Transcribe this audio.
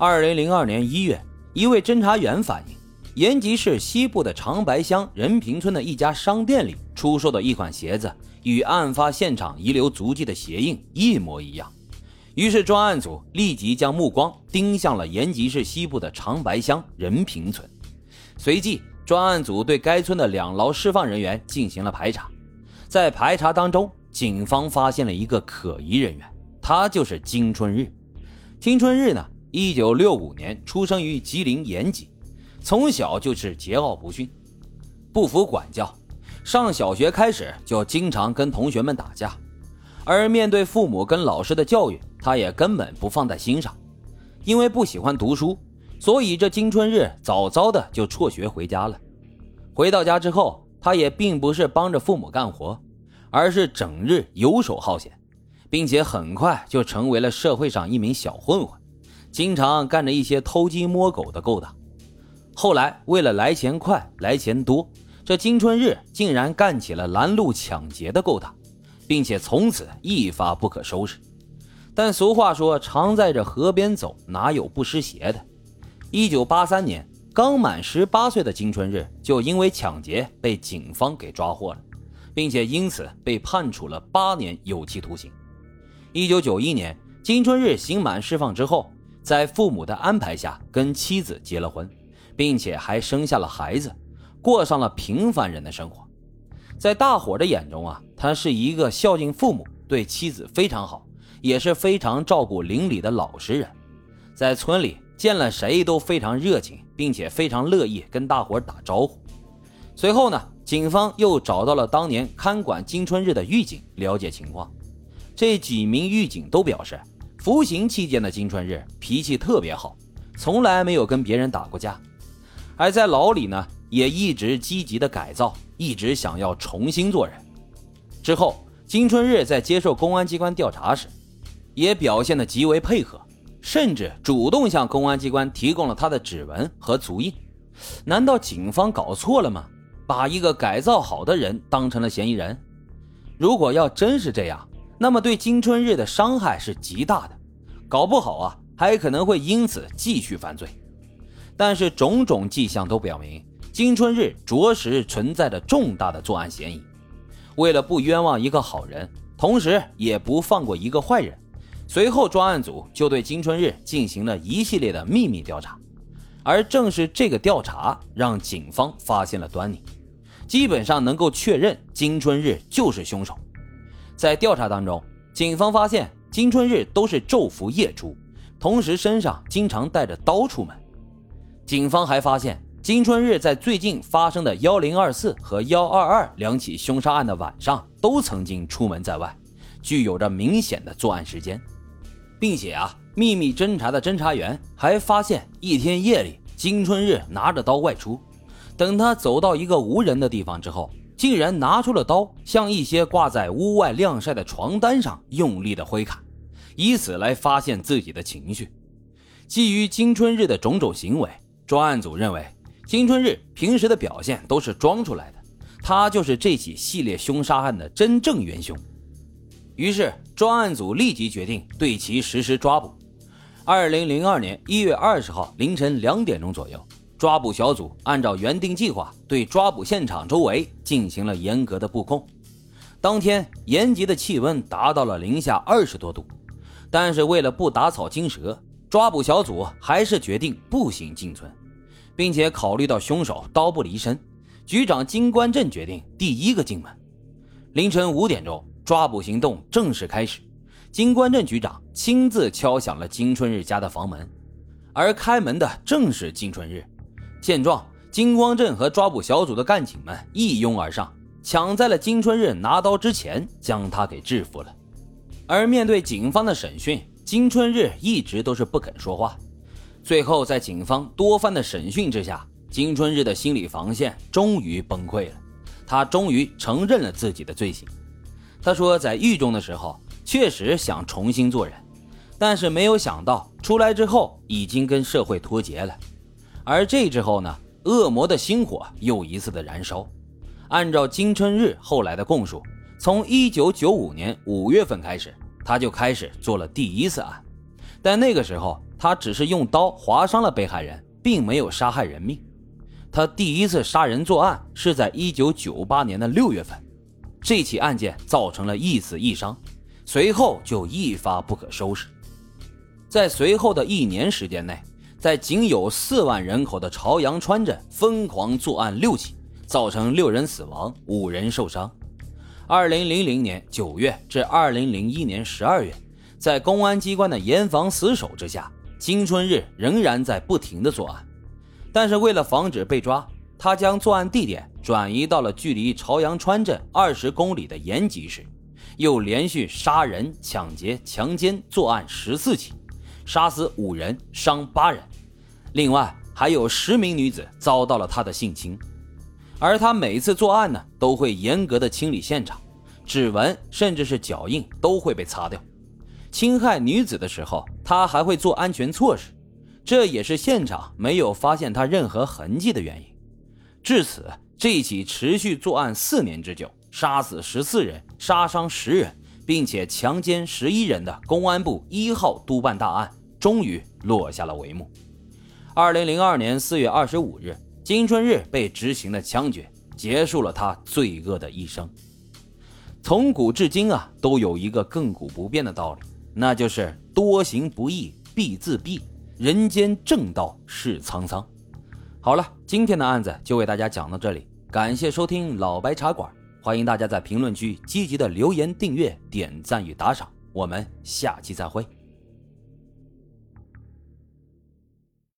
二零零二年一月，一位侦查员反映，延吉市西部的长白乡仁平村的一家商店里出售的一款鞋子，与案发现场遗留足迹的鞋印一模一样。于是专案组立即将目光盯向了延吉市西部的长白乡仁平村。随即，专案组对该村的两劳释放人员进行了排查。在排查当中，警方发现了一个可疑人员，他就是金春日。金春日呢？一九六五年出生于吉林延吉，从小就是桀骜不驯，不服管教。上小学开始就经常跟同学们打架，而面对父母跟老师的教育，他也根本不放在心上。因为不喜欢读书，所以这金春日早早的就辍学回家了。回到家之后，他也并不是帮着父母干活，而是整日游手好闲，并且很快就成为了社会上一名小混混。经常干着一些偷鸡摸狗的勾当，后来为了来钱快、来钱多，这金春日竟然干起了拦路抢劫的勾当，并且从此一发不可收拾。但俗话说：“常在这河边走，哪有不湿鞋的？”一九八三年，刚满十八岁的金春日就因为抢劫被警方给抓获了，并且因此被判处了八年有期徒刑。一九九一年，金春日刑满释放之后。在父母的安排下，跟妻子结了婚，并且还生下了孩子，过上了平凡人的生活。在大伙的眼中啊，他是一个孝敬父母、对妻子非常好，也是非常照顾邻里的老实人。在村里见了谁都非常热情，并且非常乐意跟大伙打招呼。随后呢，警方又找到了当年看管金春日的狱警，了解情况。这几名狱警都表示。服刑期间的金春日脾气特别好，从来没有跟别人打过架，而在牢里呢，也一直积极的改造，一直想要重新做人。之后，金春日在接受公安机关调查时，也表现得极为配合，甚至主动向公安机关提供了他的指纹和足印。难道警方搞错了吗？把一个改造好的人当成了嫌疑人？如果要真是这样，那么对金春日的伤害是极大的。搞不好啊，还可能会因此继续犯罪。但是种种迹象都表明，金春日着实存在着重大的作案嫌疑。为了不冤枉一个好人，同时也不放过一个坏人，随后专案组就对金春日进行了一系列的秘密调查。而正是这个调查，让警方发现了端倪，基本上能够确认金春日就是凶手。在调查当中，警方发现。金春日都是昼伏夜出，同时身上经常带着刀出门。警方还发现，金春日在最近发生的幺零二四和幺二二两起凶杀案的晚上，都曾经出门在外，具有着明显的作案时间。并且啊，秘密侦查的侦查员还发现，一天夜里，金春日拿着刀外出，等他走到一个无人的地方之后。竟然拿出了刀，向一些挂在屋外晾晒的床单上用力的挥砍，以此来发泄自己的情绪。基于金春日的种种行为，专案组认为金春日平时的表现都是装出来的，他就是这起系列凶杀案的真正元凶。于是，专案组立即决定对其实施抓捕。二零零二年一月二十号凌晨两点钟左右。抓捕小组按照原定计划，对抓捕现场周围进行了严格的布控。当天，延吉的气温达到了零下二十多度，但是为了不打草惊蛇，抓捕小组还是决定步行进村，并且考虑到凶手刀不离身，局长金关镇决定第一个进门。凌晨五点钟，抓捕行动正式开始。金关镇局长亲自敲响了金春日家的房门，而开门的正是金春日。见状，金光镇和抓捕小组的干警们一拥而上，抢在了金春日拿刀之前，将他给制服了。而面对警方的审讯，金春日一直都是不肯说话。最后，在警方多番的审讯之下，金春日的心理防线终于崩溃了，他终于承认了自己的罪行。他说，在狱中的时候，确实想重新做人，但是没有想到出来之后，已经跟社会脱节了。而这之后呢，恶魔的星火又一次的燃烧。按照金春日后来的供述，从一九九五年五月份开始，他就开始做了第一次案。但那个时候，他只是用刀划伤了被害人，并没有杀害人命。他第一次杀人作案是在一九九八年的六月份，这起案件造成了一死一伤，随后就一发不可收拾。在随后的一年时间内，在仅有四万人口的朝阳川镇疯狂作案六起，造成六人死亡、五人受伤。二零零零年九月至二零零一年十二月，在公安机关的严防死守之下，金春日仍然在不停的作案。但是为了防止被抓，他将作案地点转移到了距离朝阳川镇二十公里的延吉市，又连续杀人、抢劫、强奸作案十四起，杀死五人，伤八人。另外还有十名女子遭到了他的性侵。而他每次作案呢，都会严格的清理现场，指纹甚至是脚印都会被擦掉。侵害女子的时候，他还会做安全措施。这也是现场没有发现他任何痕迹的原因。至此，这起持续作案四年之久、杀死十四人、杀伤十人，并且强奸十一人的公安部一号督办大案，终于落下了帷幕。二零零二年四月二十五日，金春日被执行了枪决，结束了他罪恶的一生。从古至今啊，都有一个亘古不变的道理，那就是多行不义必自毙。人间正道是沧桑。好了，今天的案子就为大家讲到这里，感谢收听老白茶馆，欢迎大家在评论区积极的留言、订阅、点赞与打赏，我们下期再会。